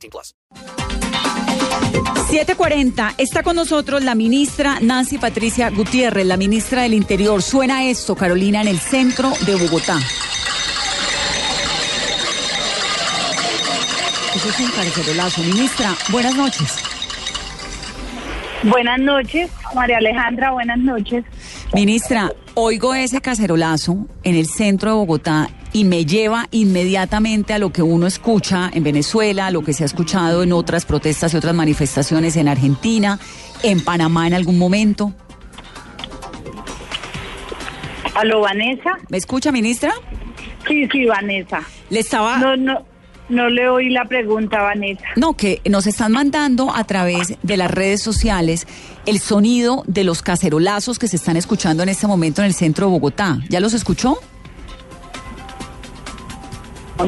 18 plus. 740. Está con nosotros la ministra Nancy Patricia Gutiérrez, la ministra del Interior. Suena esto, Carolina, en el centro de Bogotá. Eso es un carcelolazo. Ministra, buenas noches. Buenas noches, María Alejandra, buenas noches. Ministra, oigo ese cacerolazo en el centro de Bogotá y me lleva inmediatamente a lo que uno escucha en Venezuela, a lo que se ha escuchado en otras protestas y otras manifestaciones en Argentina, en Panamá en algún momento. ¿Aló, Vanessa? ¿Me escucha, ministra? Sí, sí, Vanessa. Le estaba... No, no, no le oí la pregunta, Vanessa. No, que nos están mandando a través de las redes sociales el sonido de los cacerolazos que se están escuchando en este momento en el centro de Bogotá. ¿Ya los escuchó?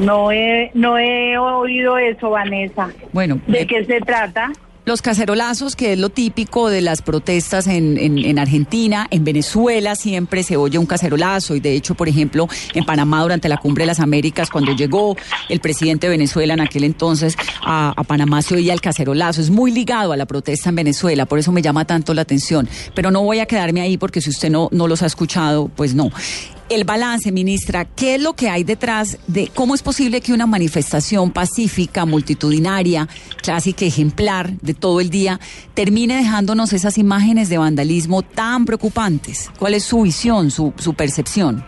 No he, no he oído eso, Vanessa. Bueno. ¿De qué se trata? Los cacerolazos, que es lo típico de las protestas en, en, Argentina, en Venezuela siempre se oye un cacerolazo y de hecho, por ejemplo, en Panamá durante la Cumbre de las Américas, cuando llegó el presidente de Venezuela en aquel entonces a, a Panamá se oía el cacerolazo. Es muy ligado a la protesta en Venezuela, por eso me llama tanto la atención. Pero no voy a quedarme ahí porque si usted no, no los ha escuchado, pues no el balance, ministra, ¿qué es lo que hay detrás de cómo es posible que una manifestación pacífica, multitudinaria, clásica, ejemplar de todo el día, termine dejándonos esas imágenes de vandalismo tan preocupantes? ¿Cuál es su visión, su, su percepción?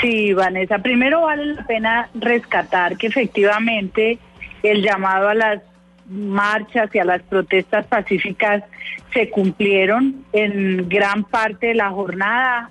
Sí, Vanessa, primero vale la pena rescatar que efectivamente el llamado a las marchas y a las protestas pacíficas se cumplieron en gran parte de la jornada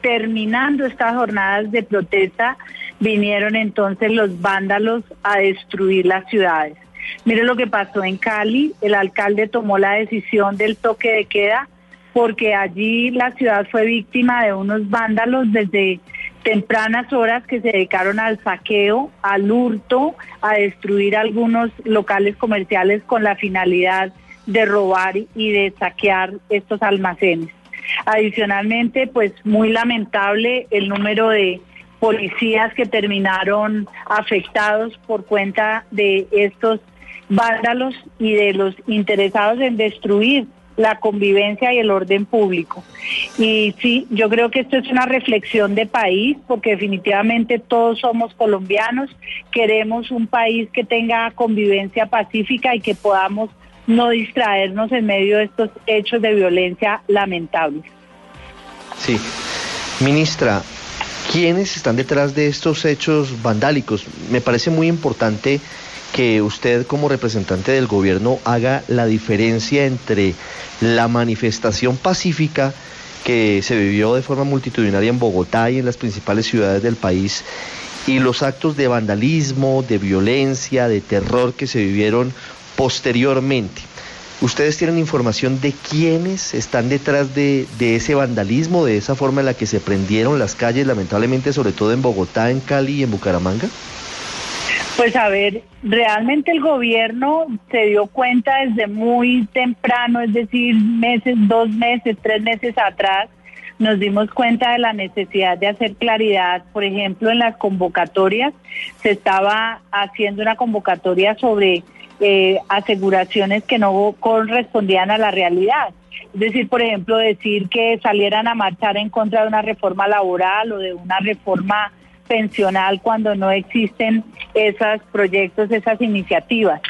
terminando estas jornadas de protesta, vinieron entonces los vándalos a destruir las ciudades. Mire lo que pasó en Cali, el alcalde tomó la decisión del toque de queda porque allí la ciudad fue víctima de unos vándalos desde tempranas horas que se dedicaron al saqueo, al hurto, a destruir algunos locales comerciales con la finalidad de robar y de saquear estos almacenes. Adicionalmente, pues muy lamentable el número de policías que terminaron afectados por cuenta de estos vándalos y de los interesados en destruir la convivencia y el orden público. Y sí, yo creo que esto es una reflexión de país, porque definitivamente todos somos colombianos, queremos un país que tenga convivencia pacífica y que podamos no distraernos en medio de estos hechos de violencia lamentables. Sí. Ministra, ¿quiénes están detrás de estos hechos vandálicos? Me parece muy importante que usted como representante del gobierno haga la diferencia entre la manifestación pacífica que se vivió de forma multitudinaria en Bogotá y en las principales ciudades del país y los actos de vandalismo, de violencia, de terror que se vivieron posteriormente. ¿Ustedes tienen información de quiénes están detrás de, ese vandalismo, de esa forma en la que se prendieron las calles, lamentablemente, sobre todo en Bogotá, en Cali y en Bucaramanga? Pues a ver, realmente el gobierno se dio cuenta desde muy temprano, es decir, meses, dos meses, tres meses atrás, nos dimos cuenta de la necesidad de hacer claridad, por ejemplo, en las convocatorias, se estaba haciendo una convocatoria sobre eh, aseguraciones que no correspondían a la realidad. Es decir, por ejemplo, decir que salieran a marchar en contra de una reforma laboral o de una reforma pensional cuando no existen esos proyectos, esas iniciativas.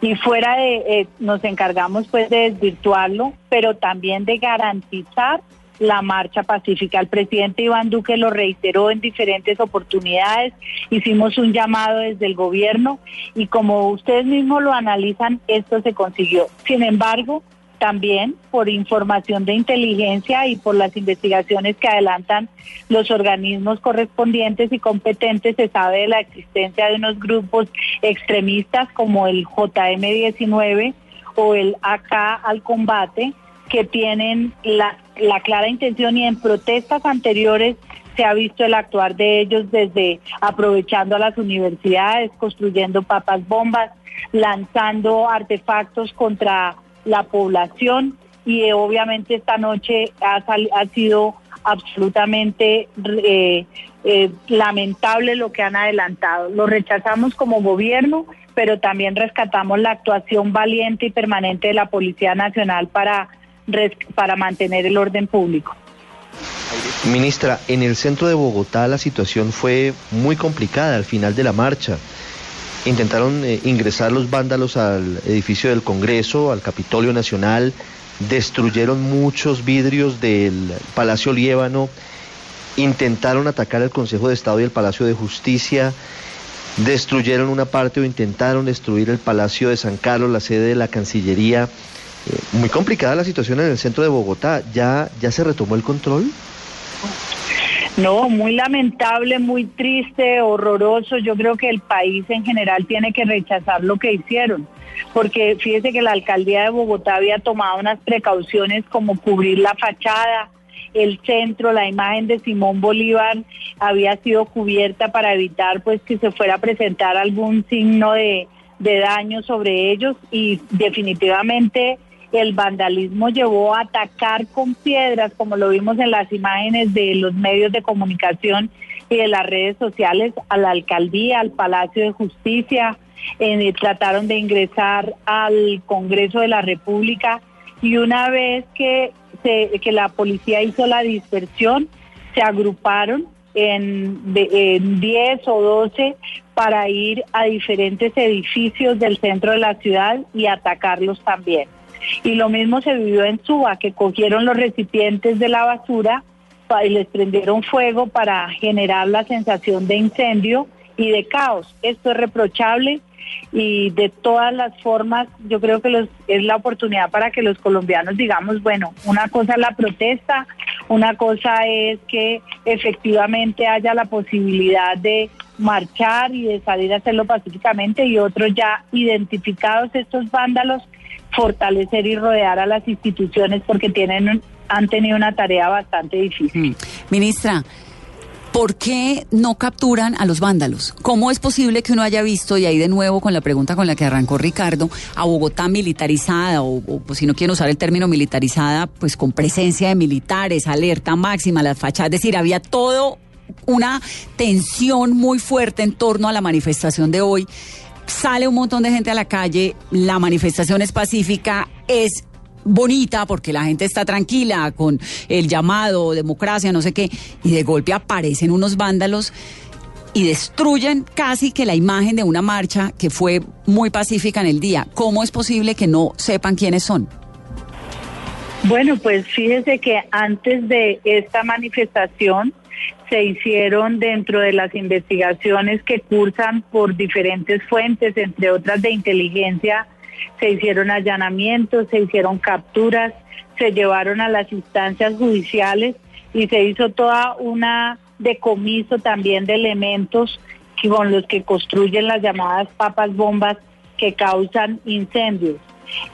Y fuera de, eh, nos encargamos pues de desvirtuarlo, pero también de garantizar la marcha pacífica. El presidente Iván Duque lo reiteró en diferentes oportunidades, hicimos un llamado desde el gobierno y como ustedes mismos lo analizan, esto se consiguió. Sin embargo, también por información de inteligencia y por las investigaciones que adelantan los organismos correspondientes y competentes, se sabe de la existencia de unos grupos extremistas como el JM19 o el AK al combate, que tienen la, la clara intención y en protestas anteriores se ha visto el actuar de ellos desde aprovechando a las universidades, construyendo papas bombas, lanzando artefactos contra la población y eh, obviamente esta noche ha, ha sido absolutamente eh, eh, lamentable lo que han adelantado. Lo rechazamos como gobierno, pero también rescatamos la actuación valiente y permanente de la Policía Nacional para, para mantener el orden público. Ministra, en el centro de Bogotá la situación fue muy complicada al final de la marcha. Intentaron eh, ingresar los vándalos al edificio del Congreso, al Capitolio Nacional, destruyeron muchos vidrios del Palacio Liébano, intentaron atacar el Consejo de Estado y el Palacio de Justicia, destruyeron una parte o intentaron destruir el Palacio de San Carlos, la sede de la Cancillería. Eh, muy complicada la situación en el centro de Bogotá. ¿Ya, ya se retomó el control? No, muy lamentable, muy triste, horroroso. Yo creo que el país en general tiene que rechazar lo que hicieron, porque fíjese que la alcaldía de Bogotá había tomado unas precauciones como cubrir la fachada, el centro, la imagen de Simón Bolívar había sido cubierta para evitar pues que se fuera a presentar algún signo de, de daño sobre ellos y definitivamente el vandalismo llevó a atacar con piedras, como lo vimos en las imágenes de los medios de comunicación y de las redes sociales, a la alcaldía, al Palacio de Justicia, eh, trataron de ingresar al Congreso de la República y una vez que, se, que la policía hizo la dispersión, se agruparon en, en 10 o 12 para ir a diferentes edificios del centro de la ciudad y atacarlos también. Y lo mismo se vivió en Suba, que cogieron los recipientes de la basura y les prendieron fuego para generar la sensación de incendio y de caos. Esto es reprochable y de todas las formas yo creo que es la oportunidad para que los colombianos digamos, bueno, una cosa es la protesta, una cosa es que efectivamente haya la posibilidad de marchar y de salir a hacerlo pacíficamente y otros ya identificados estos vándalos fortalecer y rodear a las instituciones porque tienen han tenido una tarea bastante difícil. Mm. Ministra, ¿por qué no capturan a los vándalos? ¿Cómo es posible que uno haya visto, y ahí de nuevo con la pregunta con la que arrancó Ricardo, a Bogotá militarizada, o, pues, si no quieren usar el término militarizada, pues con presencia de militares, alerta máxima, las fachadas, es decir, había todo una tensión muy fuerte en torno a la manifestación de hoy sale un montón de gente a la calle, la manifestación es pacífica, es bonita porque la gente está tranquila con el llamado democracia, no sé qué, y de golpe aparecen unos vándalos y destruyen casi que la imagen de una marcha que fue muy pacífica en el día. ¿Cómo es posible que no sepan quiénes son? Bueno, pues fíjese que antes de esta manifestación se hicieron dentro de las investigaciones que cursan por diferentes fuentes, entre otras de inteligencia, se hicieron allanamientos, se hicieron capturas, se llevaron a las instancias judiciales y se hizo toda una decomiso también de elementos con los que construyen las llamadas papas bombas que causan incendios.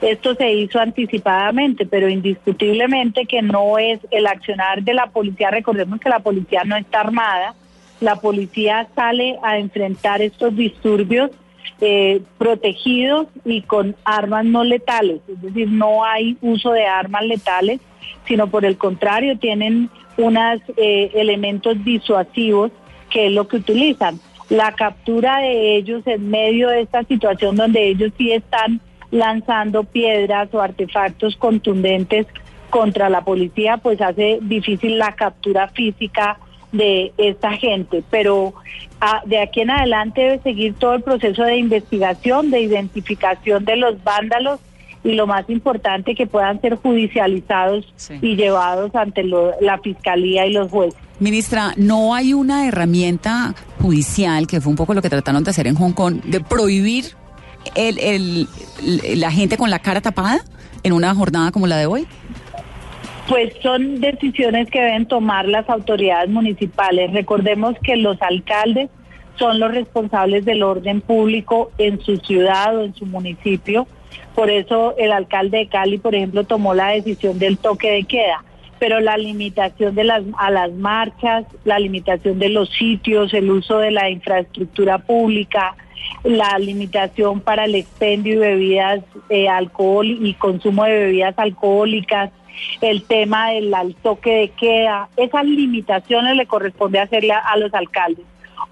Esto se hizo anticipadamente, pero indiscutiblemente que no es el accionar de la policía. Recordemos que la policía no está armada. La policía sale a enfrentar estos disturbios eh, protegidos y con armas no letales. Es decir, no hay uso de armas letales, sino por el contrario, tienen unos eh, elementos disuasivos que es lo que utilizan. La captura de ellos en medio de esta situación donde ellos sí están lanzando piedras o artefactos contundentes contra la policía, pues hace difícil la captura física de esta gente. Pero ah, de aquí en adelante debe seguir todo el proceso de investigación, de identificación de los vándalos y lo más importante que puedan ser judicializados y llevados ante la fiscalía y los jueces. Ministra, ¿no hay una herramienta judicial, que fue un poco lo que trataron de hacer en Hong Kong, de prohibir el, el, la gente con la cara tapada? en una jornada como la de hoy? Pues son decisiones que deben tomar las autoridades municipales. Recordemos que los alcaldes son los responsables del orden público en su ciudad o en su municipio. Por eso el alcalde de Cali, por ejemplo, tomó la decisión del toque de queda. Pero la limitación de las, a las marchas, la limitación de los sitios, el uso de la infraestructura pública, la limitación para el expendio de bebidas, eh, alcohol y consumo de bebidas alcohólicas, el tema del toque de queda, esas limitaciones le corresponde hacerle a los alcaldes.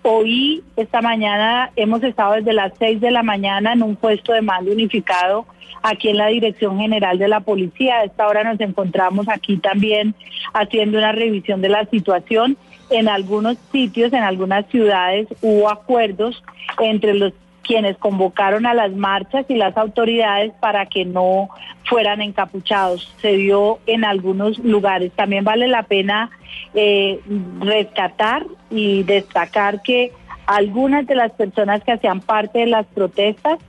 Hoy, esta mañana, hemos estado desde las 6 de la mañana en un puesto de mando unificado aquí en la Dirección General de la Policía. A esta hora nos encontramos aquí también haciendo una revisión de la situación. En algunos sitios, en algunas ciudades, hubo acuerdos entre los quienes convocaron a las marchas y las autoridades para que no fueran encapuchados. Se dio en algunos lugares. También vale la pena eh, rescatar y destacar que algunas de las personas que hacían parte de las protestas,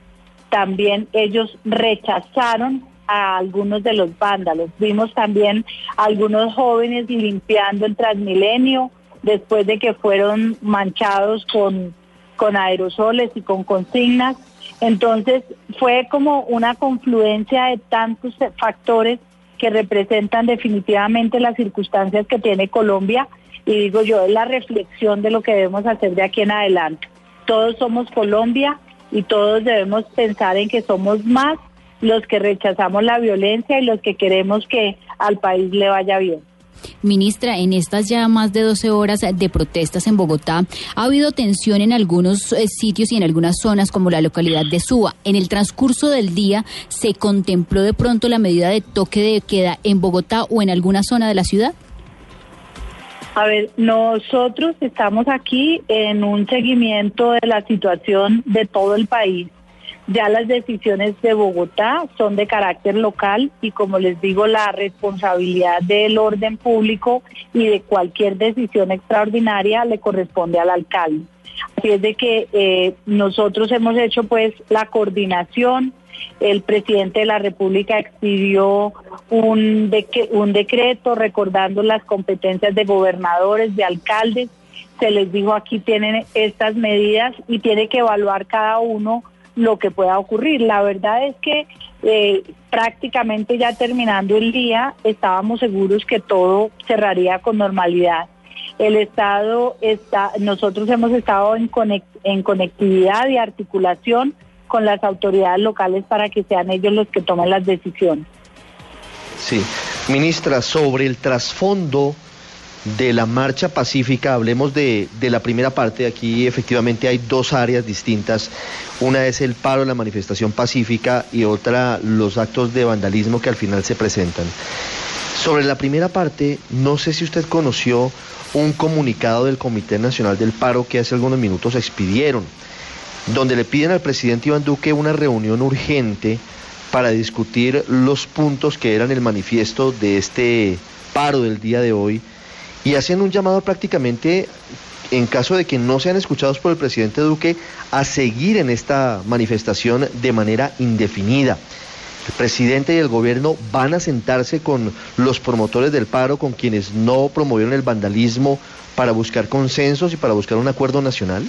también ellos rechazaron a algunos de los vándalos. Vimos también algunos jóvenes limpiando el Transmilenio después de que fueron manchados con con aerosoles y con consignas. Entonces fue como una confluencia de tantos factores que representan definitivamente las circunstancias que tiene Colombia y digo yo, es la reflexión de lo que debemos hacer de aquí en adelante. Todos somos Colombia y todos debemos pensar en que somos más los que rechazamos la violencia y los que queremos que al país le vaya bien. Ministra, en estas ya más de 12 horas de protestas en Bogotá, ha habido tensión en algunos eh, sitios y en algunas zonas como la localidad de Suba. En el transcurso del día, ¿se contempló de pronto la medida de toque de queda en Bogotá o en alguna zona de la ciudad? A ver, nosotros estamos aquí en un seguimiento de la situación de todo el país. Ya las decisiones de Bogotá son de carácter local y como les digo, la responsabilidad del orden público y de cualquier decisión extraordinaria le corresponde al alcalde. Así es de que eh, nosotros hemos hecho pues la coordinación, el presidente de la República expidió un, un decreto recordando las competencias de gobernadores, de alcaldes, se les dijo aquí tienen estas medidas y tiene que evaluar cada uno lo que pueda ocurrir. La verdad es que eh, prácticamente ya terminando el día estábamos seguros que todo cerraría con normalidad. El Estado está, nosotros hemos estado en, en conectividad y articulación con las autoridades locales para que sean ellos los que tomen las decisiones. Sí, ministra, sobre el trasfondo de la marcha pacífica, hablemos de, de, la primera parte. Aquí efectivamente hay dos áreas distintas. Una es el paro, la manifestación pacífica y otra los actos de vandalismo que al final se presentan. Sobre la primera parte, no sé si usted conoció un comunicado del Comité Nacional del Paro que hace algunos minutos expidieron, donde le piden al presidente Iván Duque una reunión urgente para discutir los puntos que eran el manifiesto de este paro del día de hoy y hacen un llamado prácticamente, en caso de que no sean escuchados por el presidente Duque, a seguir en esta manifestación de manera indefinida. El presidente y el gobierno van a sentarse con los promotores del paro, con quienes no promovieron el vandalismo, para buscar consensos y para buscar un acuerdo nacional.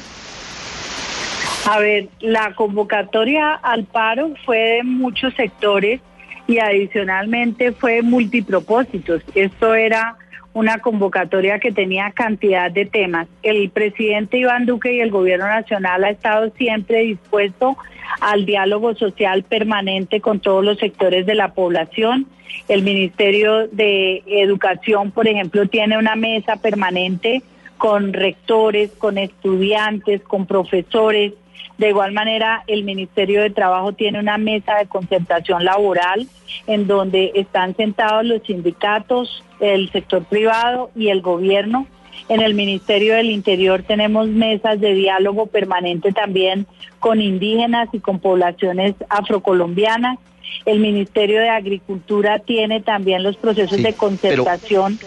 A ver, la convocatoria al paro fue de muchos sectores y adicionalmente fue multipropósitos. Esto era una convocatoria que tenía cantidad de temas. El presidente Iván Duque y el gobierno nacional ha estado siempre dispuesto al diálogo social permanente con todos los sectores de la población. El Ministerio de Educación, por ejemplo, tiene una mesa permanente con rectores, con estudiantes, con profesores. De igual manera, el Ministerio de Trabajo tiene una mesa de concertación laboral en donde están sentados los sindicatos, el sector privado y el gobierno. En el Ministerio del Interior tenemos mesas de diálogo permanente también con indígenas y con poblaciones afrocolombianas. El Ministerio de Agricultura tiene también los procesos de concertación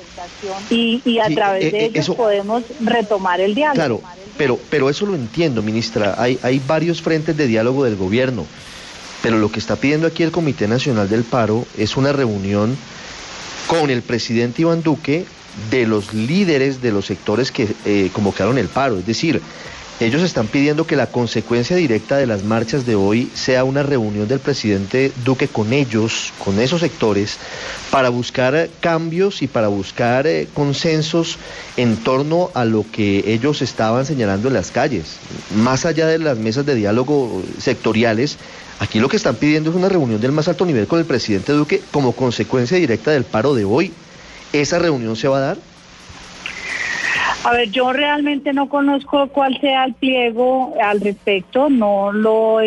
y, a través eh, de eh, ellos podemos retomar el diálogo. Claro, pero, pero eso lo entiendo, ministra. Hay, hay varios frentes de diálogo del gobierno pero lo que está pidiendo aquí el Comité Nacional del Paro es una reunión con el presidente Iván Duque de los líderes de los sectores que eh, convocaron el paro. Es decir, ellos están pidiendo que la consecuencia directa de las marchas de hoy sea una reunión del presidente Duque con ellos, con esos sectores, para buscar cambios y para buscar eh, consensos en torno a lo que ellos estaban señalando en las calles. Más allá de las mesas de diálogo sectoriales, aquí lo que están pidiendo es una reunión del más alto nivel con el presidente Duque como consecuencia directa del paro de hoy. ¿Esa reunión se va a dar? A ver, yo realmente no conozco cuál sea el pliego al respecto, no lo,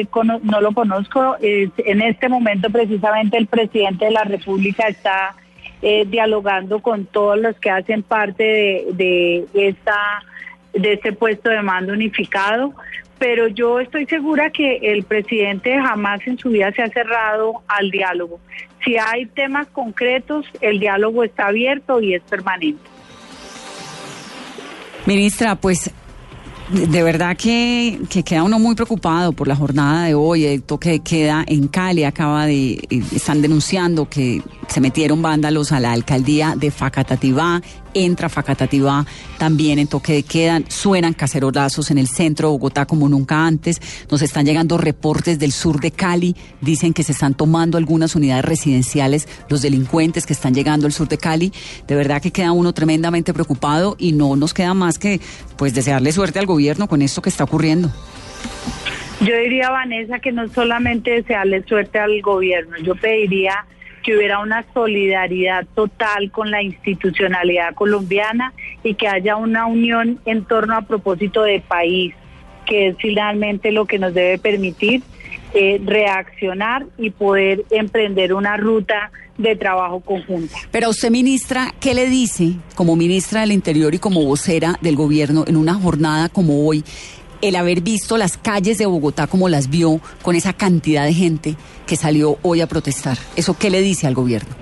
no lo conozco. en este momento precisamente el presidente de la República está eh, dialogando con todos los que hacen parte de este puesto de mando unificado, pero yo estoy segura que el presidente jamás en su vida se ha cerrado al diálogo. Si hay temas concretos, el diálogo está abierto y es permanente. Ministra, pues de verdad que, queda uno muy preocupado por la jornada de hoy. El toque de queda en Cali acaba de. Eh, están denunciando que se metieron vándalos a la alcaldía de Facatativá entra Facatativá también en toque de queda, suenan cacerolazos en el centro de Bogotá como nunca antes, nos están llegando reportes del sur de Cali, dicen que se están tomando algunas unidades residenciales los delincuentes que están llegando al sur de Cali, de verdad que queda uno tremendamente preocupado y no nos queda más que pues desearle suerte al gobierno con esto que está ocurriendo. Yo diría, Vanessa, que no solamente desearle suerte al gobierno, yo pediría que hubiera una solidaridad total con la institucionalidad colombiana y que haya una unión en torno a propósito de país, que es finalmente lo que nos debe permitir eh, reaccionar y poder emprender una ruta de trabajo conjunta. Pero usted, ministra, ¿qué le dice como ministra del Interior y como vocera del gobierno en una jornada como hoy? El haber visto las calles de Bogotá como las vio, con esa cantidad de gente que salió hoy a protestar. ¿Eso qué le dice al gobierno?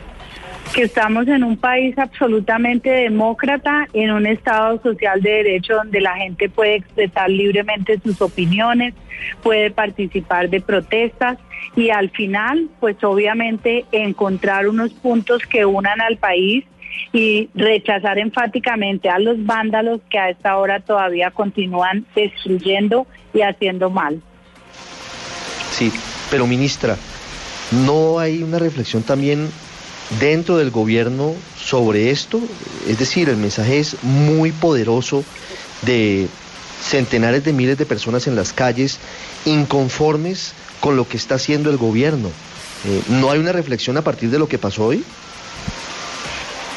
Que estamos en un país absolutamente demócrata, en un Estado social de derecho donde la gente puede expresar libremente sus opiniones, puede participar de protestas y al final, pues obviamente encontrar unos puntos que unan al país y rechazar enfáticamente a los vándalos que a esta hora todavía continúan destruyendo y haciendo mal. Sí, pero ministra, ¿no hay una reflexión también dentro del gobierno sobre esto? Es decir, el mensaje es muy poderoso de centenares de miles de personas en las calles inconformes con lo que está haciendo el gobierno. Eh, ¿No hay una reflexión a partir de lo que pasó hoy?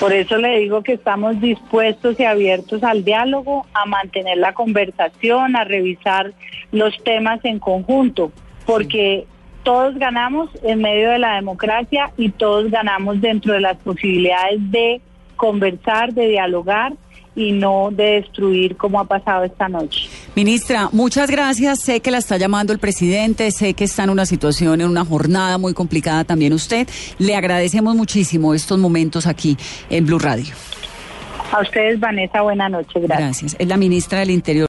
Por eso le digo que estamos dispuestos y abiertos al diálogo, a mantener la conversación, a revisar los temas en conjunto, porque todos ganamos en medio de la democracia y todos ganamos dentro de las posibilidades de conversar, de dialogar y no de destruir como ha pasado esta noche. Ministra, muchas gracias. Sé que la está llamando el presidente, sé que está en una situación, en una jornada muy complicada también usted. Le agradecemos muchísimo estos momentos aquí en Blue Radio. A ustedes, Vanessa, buena noche. Gracias. Gracias. Es la ministra del Interior.